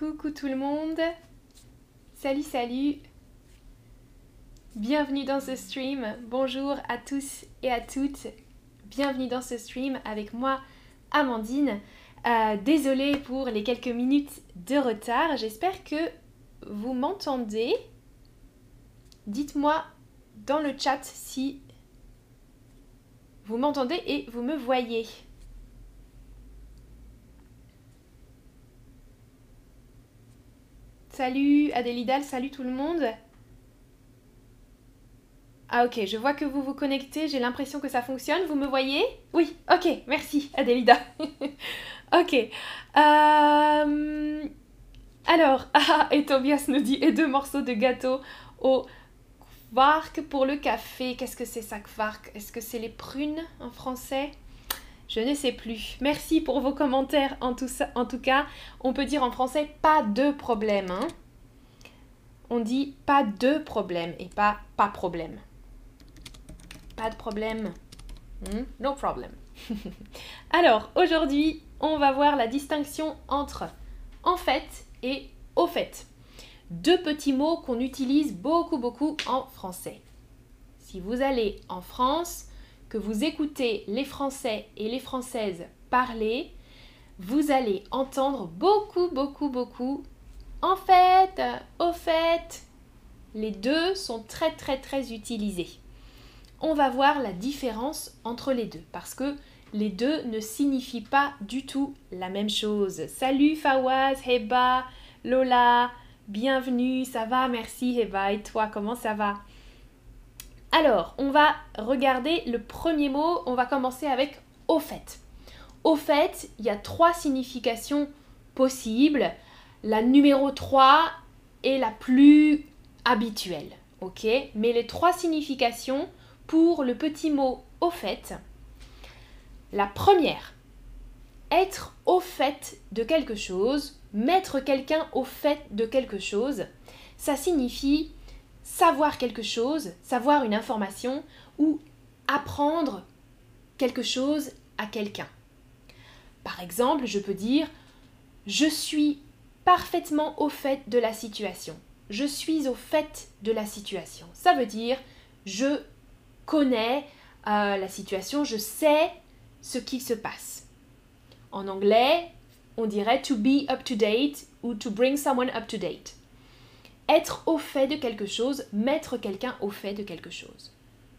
Coucou tout le monde. Salut, salut. Bienvenue dans ce stream. Bonjour à tous et à toutes. Bienvenue dans ce stream avec moi, Amandine. Euh, désolée pour les quelques minutes de retard. J'espère que vous m'entendez. Dites-moi dans le chat si vous m'entendez et vous me voyez. Salut Adélidal, salut tout le monde. Ah ok, je vois que vous vous connectez, j'ai l'impression que ça fonctionne, vous me voyez? Oui, ok, merci Adélida. ok. Euh, alors, ah, et Tobias nous dit, et deux morceaux de gâteau au kvark pour le café. Qu'est-ce que c'est ça, kvark Est-ce que c'est les prunes en français? Je ne sais plus. Merci pour vos commentaires en tout, cas. On peut dire en français pas de problème. Hein. On dit pas de problème et pas pas problème. Pas de problème. Hmm? No problem. Alors, aujourd'hui, on va voir la distinction entre en fait et au fait. Deux petits mots qu'on utilise beaucoup beaucoup en français. Si vous allez en France, que vous écoutez les Français et les Françaises parler, vous allez entendre beaucoup, beaucoup, beaucoup. En fait, au fait, les deux sont très, très, très utilisés. On va voir la différence entre les deux parce que les deux ne signifient pas du tout la même chose. Salut Fawaz, Heba, Lola, bienvenue, ça va, merci Heba, et toi, comment ça va? Alors, on va regarder le premier mot. On va commencer avec au fait. Au fait, il y a trois significations possibles. La numéro 3 est la plus habituelle. Mais les trois significations pour le petit mot au fait. La première, être au fait de quelque chose, mettre quelqu'un au fait de quelque chose, ça signifie savoir quelque chose, savoir une information ou apprendre quelque chose à quelqu'un. Par exemple, je peux dire je suis parfaitement au fait de la situation. Je suis au fait de la situation. Ça veut dire je connais euh, la situation, je sais ce qui se passe. En anglais, on dirait to be up to date ou to bring someone up to date être au fait de quelque chose, mettre quelqu'un au fait de quelque chose.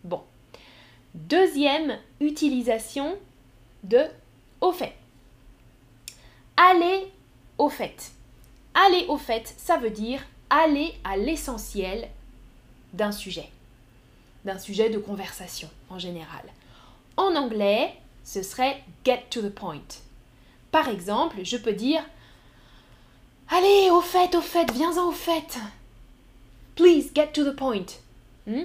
Bon. Deuxième utilisation de au fait. Aller au fait. Aller au fait, ça veut dire aller à l'essentiel d'un sujet, d'un sujet de conversation en général. En anglais, ce serait get to the point. Par exemple, je peux dire Allez, au fait, au fait, viens-en au fait. Please get to the point. Hmm?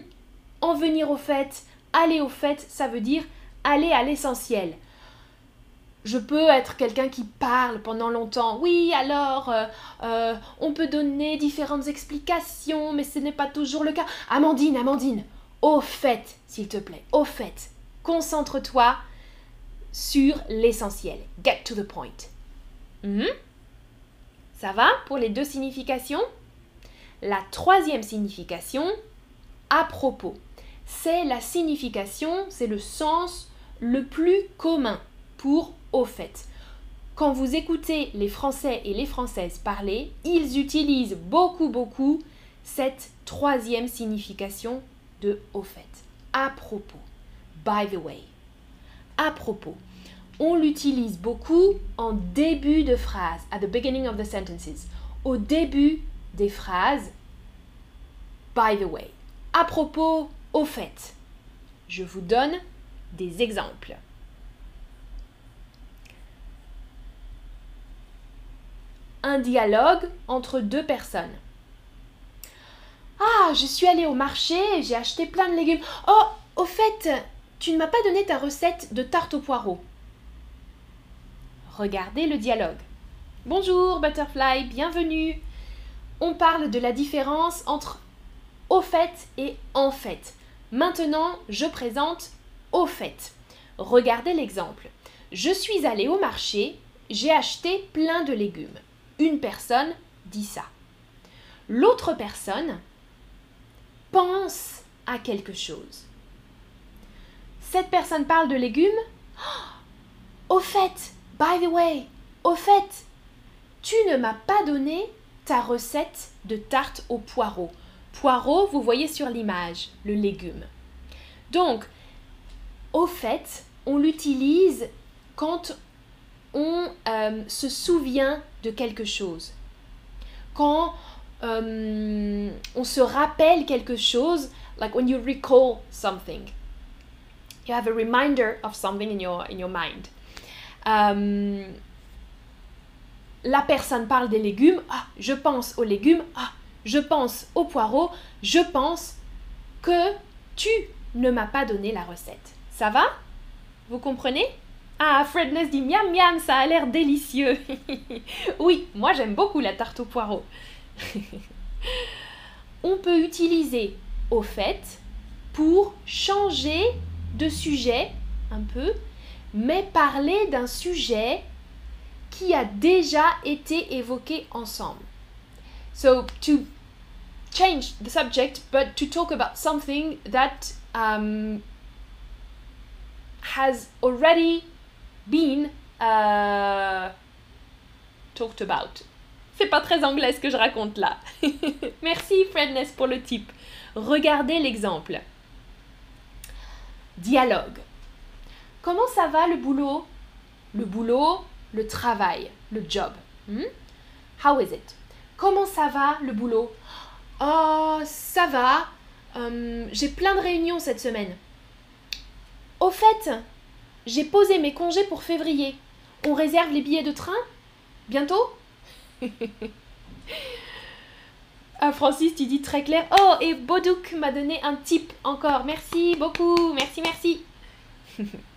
En venir au fait, aller au fait, ça veut dire aller à l'essentiel. Je peux être quelqu'un qui parle pendant longtemps. Oui, alors, euh, euh, on peut donner différentes explications, mais ce n'est pas toujours le cas. Amandine, Amandine, au fait, s'il te plaît, au fait. Concentre-toi sur l'essentiel. Get to the point. Hmm? Ça va pour les deux significations? La troisième signification, à propos, c'est la signification, c'est le sens le plus commun pour au fait. Quand vous écoutez les Français et les Françaises parler, ils utilisent beaucoup, beaucoup cette troisième signification de au fait. À propos. By the way. À propos. On l'utilise beaucoup en début de phrase, at the beginning of the sentences. Au début des phrases by the way. À propos, au fait. Je vous donne des exemples. Un dialogue entre deux personnes. Ah, je suis allée au marché, j'ai acheté plein de légumes. Oh, au fait, tu ne m'as pas donné ta recette de tarte aux poireaux. Regardez le dialogue. Bonjour Butterfly, bienvenue on parle de la différence entre au fait et en fait. Maintenant, je présente au fait. Regardez l'exemple. Je suis allée au marché, j'ai acheté plein de légumes. Une personne dit ça. L'autre personne pense à quelque chose. Cette personne parle de légumes. Au fait, by the way, au fait, tu ne m'as pas donné ta recette de tarte au poireau. Poireau, vous voyez sur l'image, le légume. Donc, au fait, on l'utilise quand on euh, se souvient de quelque chose. Quand euh, on se rappelle quelque chose, like when you recall something. You have a reminder of something in your, in your mind. Euh, la personne parle des légumes, ah, je pense aux légumes, ah, je pense aux poireaux, je pense que tu ne m'as pas donné la recette. Ça va? Vous comprenez? Ah, Fredness dit miam miam, ça a l'air délicieux. oui, moi j'aime beaucoup la tarte aux poireaux. On peut utiliser au fait pour changer de sujet un peu, mais parler d'un sujet qui a déjà été évoqué ensemble. So to change the subject, but to talk about something that um, has already been uh, talked about. C'est pas très anglais ce que je raconte là. Merci Fredness pour le type. Regardez l'exemple. Dialogue. Comment ça va le boulot? Le boulot, le travail, le job. Hmm? How is it? Comment ça va le boulot? Oh, ça va. Hum, j'ai plein de réunions cette semaine. Au fait, j'ai posé mes congés pour février. On réserve les billets de train? Bientôt? Ah, Francis, tu dis très clair. Oh, et Bodouk m'a donné un tip encore. Merci beaucoup. Merci, merci.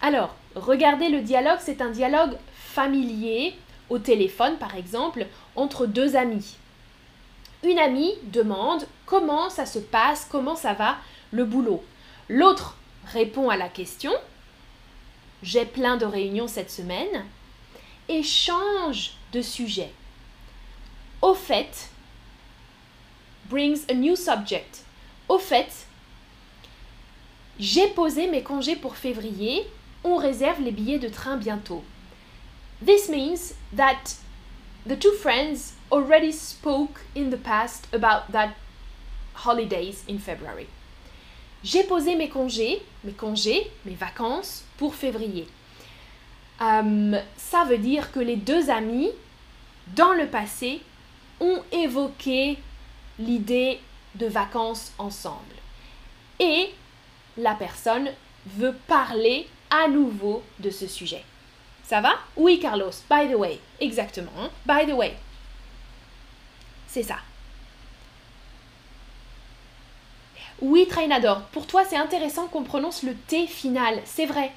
Alors, regardez le dialogue. C'est un dialogue familier, au téléphone par exemple, entre deux amis. Une amie demande comment ça se passe, comment ça va le boulot. L'autre répond à la question. J'ai plein de réunions cette semaine. Et change de sujet. Au fait, brings a new subject. Au fait, j'ai posé mes congés pour février. On réserve les billets de train bientôt. This means that the two friends already spoke in the past about that holidays in February. J'ai posé mes congés, mes congés, mes vacances pour février. Euh, ça veut dire que les deux amis, dans le passé, ont évoqué l'idée de vacances ensemble. Et la personne veut parler à nouveau de ce sujet. Ça va? Oui, Carlos, by the way. Exactement. By the way. C'est ça. Oui, Trainador, pour toi c'est intéressant qu'on prononce le T final. C'est vrai.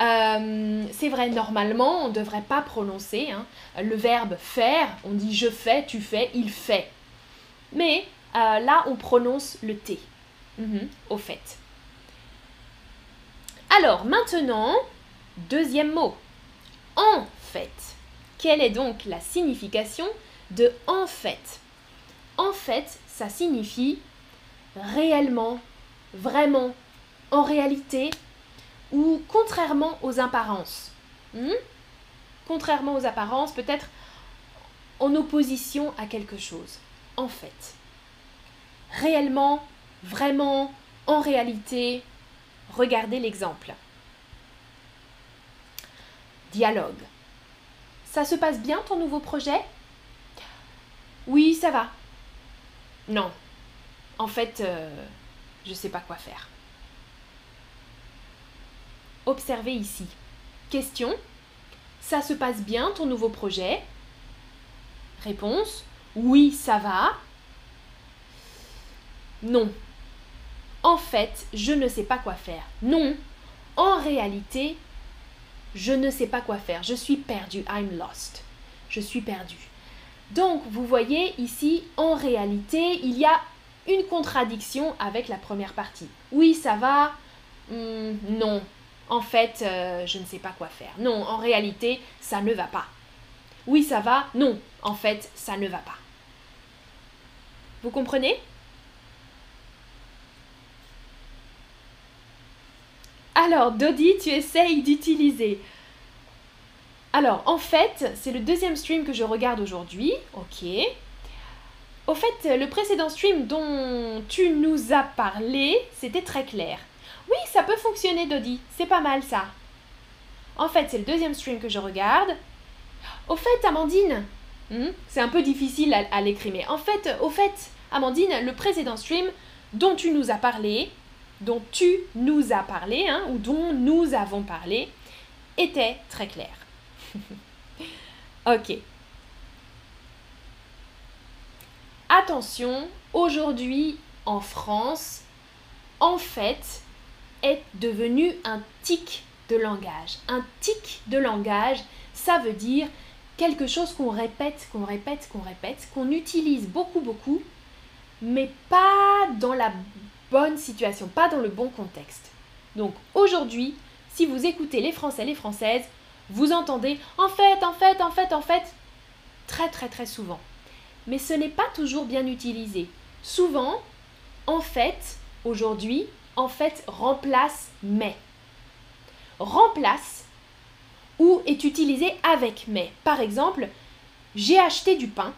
Euh, c'est vrai, normalement, on ne devrait pas prononcer hein, le verbe faire. On dit je fais, tu fais, il fait. Mais euh, là, on prononce le T. Mhm, au fait. Alors, maintenant, deuxième mot. En fait. Quelle est donc la signification de en fait? En fait, ça signifie réellement, vraiment, en réalité, ou contrairement aux apparences. Hmm? Contrairement aux apparences, peut-être en opposition à quelque chose. En fait. Réellement, vraiment, en réalité. Regardez l'exemple. Dialogue. Ça se passe bien ton nouveau projet? Oui, ça va. Non. En fait, euh, je ne sais pas quoi faire. Observez ici. Question. Ça se passe bien ton nouveau projet? Réponse. Oui, ça va. Non. En fait, je ne sais pas quoi faire. Non. En réalité, je ne sais pas quoi faire. Je suis perdu. I'm lost. Je suis perdu. Donc, vous voyez ici, en réalité, il y a une contradiction avec la première partie. Oui, ça va. Hmm, non, en fait, euh, je ne sais pas quoi faire. Non, en réalité, ça ne va pas. Oui, ça va. Non, en fait, ça ne va pas. Vous comprenez? Alors, Dodi, tu essayes d'utiliser. Alors, en fait, c'est le deuxième stream que je regarde aujourd'hui. Ok. Au fait, le précédent stream dont tu nous as parlé, c'était très clair. Oui, ça peut fonctionner, Dodi. C'est pas mal ça. En fait, c'est le deuxième stream que je regarde. Au fait, Amandine, hmm, c'est un peu difficile à, à l'écrire, mais en fait, au fait, Amandine, le précédent stream dont tu nous as parlé, dont tu nous as parlé, hein, ou dont nous avons parlé, était très clair. ok. Attention, aujourd'hui en France, en fait, est devenu un tic de langage. Un tic de langage, ça veut dire quelque chose qu'on répète, qu'on répète, qu'on répète, qu'on utilise beaucoup, beaucoup, mais pas dans la bonne situation, pas dans le bon contexte. Donc aujourd'hui, si vous écoutez les Français, les Françaises, vous entendez en fait, en fait, en fait, en fait, très très très souvent. Mais ce n'est pas toujours bien utilisé. Souvent, en fait, aujourd'hui, en fait remplace mais. Remplace ou est utilisé avec mais. Par exemple, j'ai acheté du pain.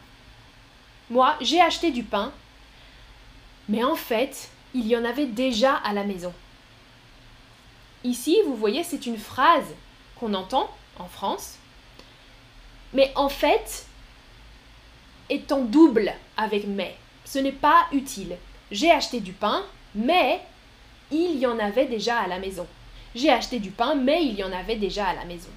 Moi, j'ai acheté du pain. Mais en fait, il y en avait déjà à la maison. Ici, vous voyez, c'est une phrase qu'on entend en France, mais en fait, est en double avec mais. Ce n'est pas utile. J'ai acheté du pain, mais il y en avait déjà à la maison. J'ai acheté du pain, mais il y en avait déjà à la maison.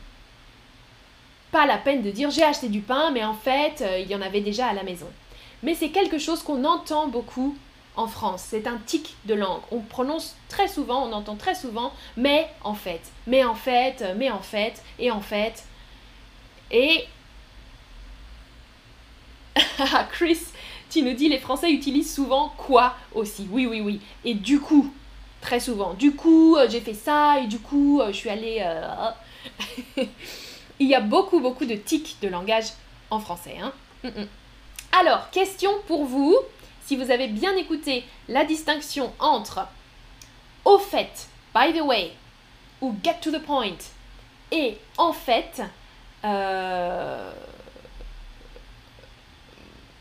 Pas la peine de dire j'ai acheté du pain, mais en fait, euh, il y en avait déjà à la maison. Mais c'est quelque chose qu'on entend beaucoup en France. C'est un tic de langue. On prononce très souvent, on entend très souvent, mais en fait, mais en fait, mais en fait, et en fait. Et. Chris, tu nous dis les Français utilisent souvent quoi aussi? Oui, oui, oui. Et du coup, très souvent. Du coup, euh, j'ai fait ça, et du coup, euh, je suis allée. Euh, Il y a beaucoup, beaucoup de tics de langage en français. Hein. Mm, mm. Alors, question pour vous si vous avez bien écouté la distinction entre au fait, by the way, ou get to the point, et en fait, euh,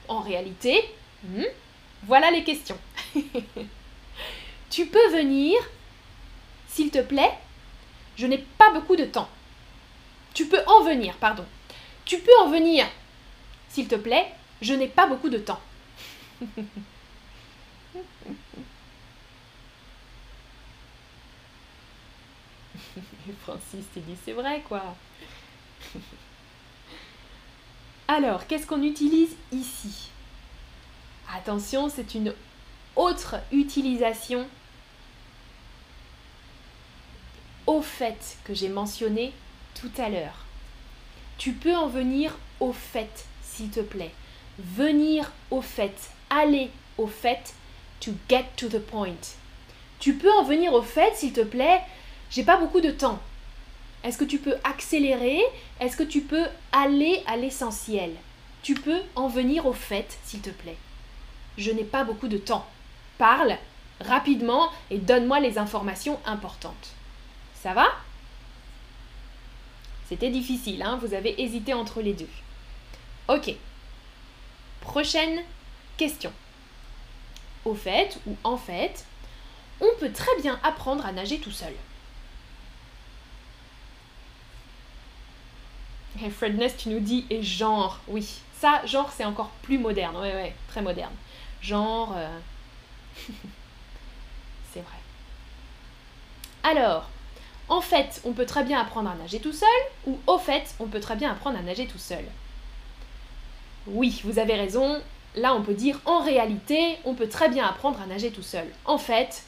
en réalité, hmm, voilà les questions. tu peux venir, s'il te plaît, je n'ai pas beaucoup de temps. Tu peux en venir, pardon. Tu peux en venir, s'il te plaît, je n'ai pas beaucoup de temps. Francis, tu dis c'est vrai quoi. Alors, qu'est-ce qu'on utilise ici? Attention, c'est une autre utilisation au fait que j'ai mentionné tout à l'heure. Tu peux en venir au fait, s'il te plaît. Venir au fait aller au fait, to get to the point. Tu peux en venir au fait, s'il te plaît, j'ai pas beaucoup de temps. Est-ce que tu peux accélérer? Est-ce que tu peux aller à l'essentiel? Tu peux en venir au fait, s'il te plaît. Je n'ai pas beaucoup de temps. Parle rapidement et donne-moi les informations importantes. Ça va? C'était difficile, hein Vous avez hésité entre les deux. Ok. Prochaine question. Au fait ou en fait, on peut très bien apprendre à nager tout seul. Et Fredness, tu nous dis et genre, oui, ça, genre, c'est encore plus moderne, ouais, ouais, très moderne. Genre, euh, c'est vrai. Alors, en fait, on peut très bien apprendre à nager tout seul, ou au fait, on peut très bien apprendre à nager tout seul? Oui, vous avez raison, Là, on peut dire en réalité, on peut très bien apprendre à nager tout seul. En fait,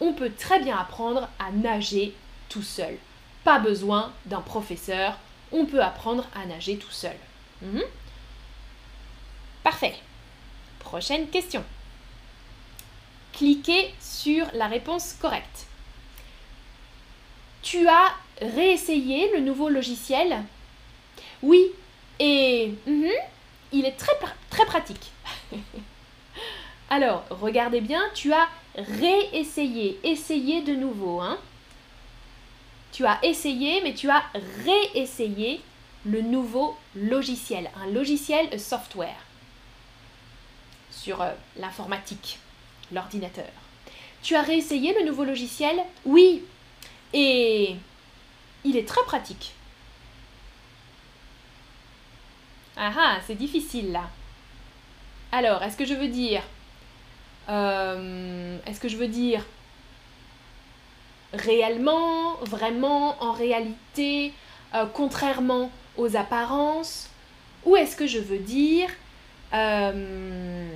on peut très bien apprendre à nager tout seul. Pas besoin d'un professeur, on peut apprendre à nager tout seul. Mhm. Parfait. Prochaine question. Cliquez sur la réponse correcte. Tu as réessayé le nouveau logiciel? Oui, Et mhm, il est très, pratique. Alors, regardez bien, tu as réessayé, essayé de nouveau. Hein. Tu as essayé, mais tu as réessayé le nouveau logiciel. Un logiciel software sur euh, l'informatique, l'ordinateur. Tu as réessayé le nouveau logiciel? Oui. Et il est très pratique. Ah ah, c'est difficile là. Alors, est-ce que je veux dire... Euh, est-ce que je veux dire réellement, vraiment, en réalité, euh, contrairement aux apparences? Ou est-ce que je veux dire... Euh,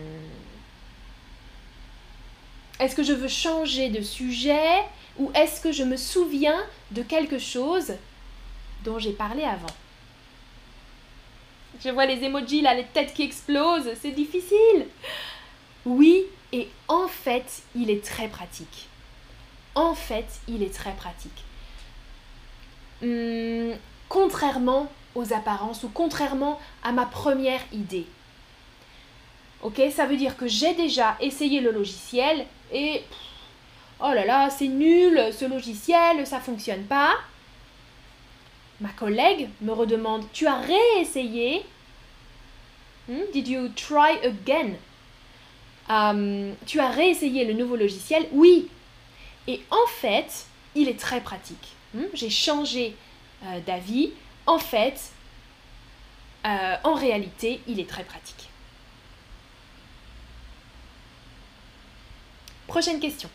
est-ce que je veux changer de sujet? Ou est-ce que je me souviens de quelque chose dont j'ai parlé avant? Je vois les emojis là, les têtes qui explosent, c'est difficile. Oui, et en fait, il est très pratique. En fait, il est très pratique. Hum, contrairement aux apparences ou contrairement à ma première idée. Ok, ça veut dire que j'ai déjà essayé le logiciel et oh là là, c'est nul, ce logiciel, ça fonctionne pas. Ma collègue me redemande, tu as réessayé? Hmm? Did you try again? Tu as réessayé le nouveau logiciel? Oui. Et en fait, il est très pratique. Hmm? J'ai changé euh, d'avis. En fait, euh, en réalité, il est très pratique. Prochaine question.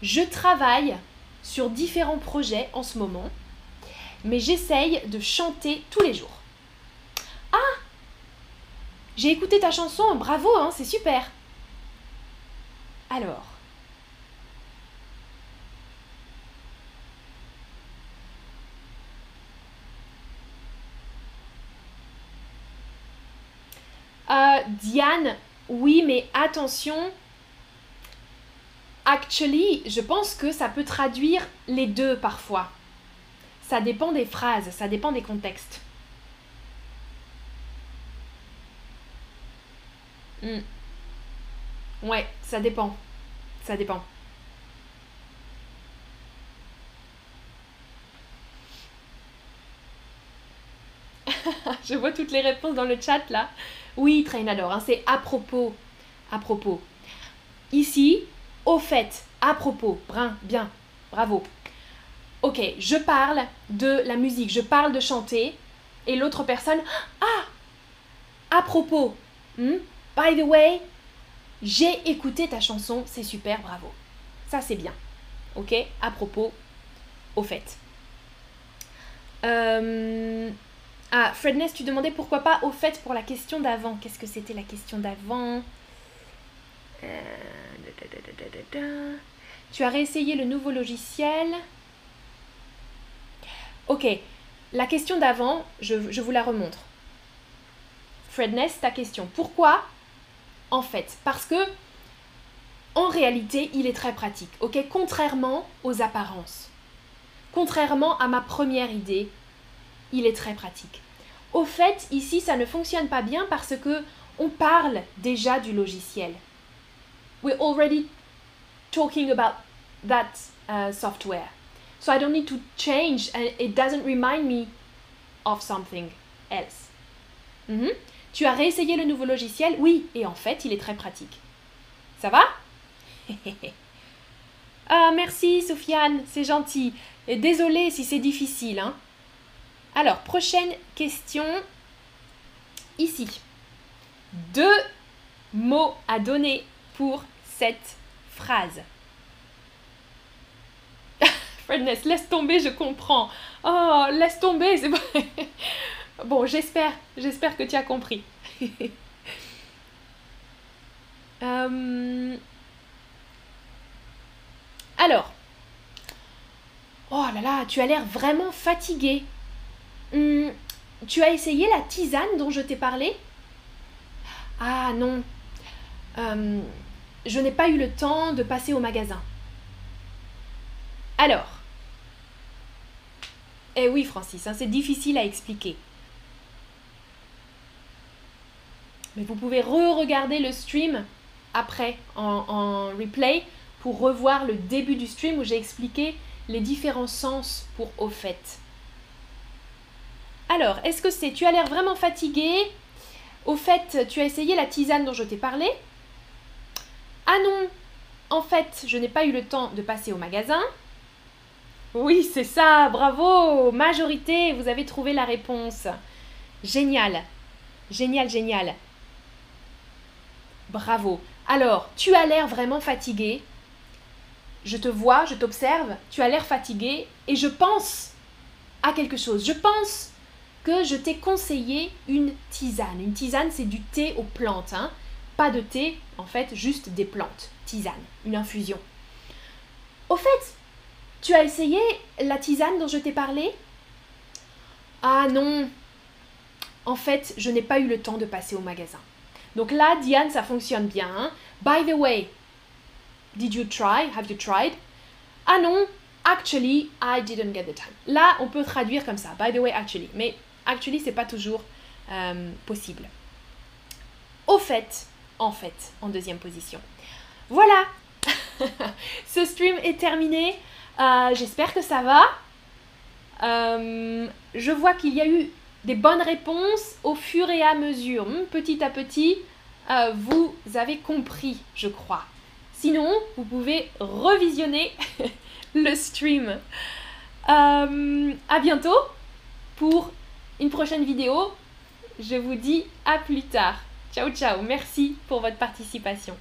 Je travaille sur différents projets en ce moment, mais j'essaye de chanter tous les jours. Ah J'ai écouté ta chanson, bravo, hein, c'est super. Alors. Euh, Diane, oui, mais attention. Actually, je pense que ça peut traduire les deux parfois. Ça dépend des phrases, ça dépend des contextes. Hmm. Ouais, ça dépend. Ça dépend. je vois toutes les réponses dans le chat là. Oui, Trainador, hein, c'est à propos. À propos. Ici, au fait, à propos. Brin, bien, bravo. Ok, je parle de la musique, je parle de chanter, et l'autre personne, ah, à propos. Hmm? By the way, j'ai écouté ta chanson, c'est super, bravo. Ça, c'est bien. Ok, à propos, au fait. Euh, ah, Fredness, tu demandais pourquoi pas au fait pour la question d'avant. Qu'est-ce que c'était la question d'avant? Tu as réessayé le nouveau logiciel Ok, la question d'avant, je, je vous la remontre. Fredness, ta question. Pourquoi? En fait, parce que en réalité, il est très pratique, ok? Contrairement aux apparences. Contrairement à ma première idée, il est très pratique. Au fait, ici, ça ne fonctionne pas bien parce que on parle déjà du logiciel. We're already talking about that uh, software. So I don't need to change and it doesn't remind me of something else. Mm-hmm. Tu as réessayé le nouveau logiciel? Oui, et en fait, il est très pratique. Ça va? Ah, merci Sofiane, c'est gentil. Et désolé si c'est difficile, hein. Alors, prochaine question. Ici. Deux mots à donner pour cette phrase. Fredness, laisse tomber, je comprends. Oh, laisse tomber, c'est bon. bon, j'espère, j'espère que tu as compris. Euh, alors, oh là là, tu as l'air vraiment fatigué. Hum, tu as essayé la tisane dont je t'ai parlé? Ah non. Hum, je n'ai pas eu le temps de passer au magasin. Alors, Eh oui, Francis, hein, c'est difficile à expliquer. Mais vous pouvez re-regarder le stream après en, replay pour revoir le début du stream où j'ai expliqué les différents sens pour au fait. Alors, est-ce que c'est tu as l'air vraiment fatigué? Au fait, tu as essayé la tisane dont je t'ai parlé? Ah non, en fait, je n'ai pas eu le temps de passer au magasin. Oui, c'est ça, bravo Majorité, vous avez trouvé la réponse. Génial, génial, génial. Bravo. Alors, tu as l'air vraiment fatigué. Je te vois, je t'observe, tu as l'air fatigué et je pense à quelque chose. Je pense que je t'ai conseillé une tisane. Une tisane, c'est du thé aux plantes. Hein. Pas de thé, en fait, juste des plantes. Tisane, une infusion. Au fait, tu as essayé la tisane dont je t'ai parlé? Ah non En fait, je n'ai pas eu le temps de passer au magasin. Donc là, Diane, ça fonctionne bien. Hein. By the way, did you try? Have you tried? Ah non, actually, I didn't get the time. Là, on peut traduire comme ça. By the way, actually. Mais actually, c'est pas toujours euh, possible. Au fait, en fait, en deuxième position. Voilà Ce stream est terminé. Euh, j'espère que ça va. Euh, je vois qu'il y a eu des bonnes réponses au fur et à mesure. Hmm, petit à petit, euh, vous avez compris, je crois. Sinon, vous pouvez revisionner le stream. à bientôt pour une prochaine vidéo. Je vous dis à plus tard. Ciao ciao, merci pour votre participation.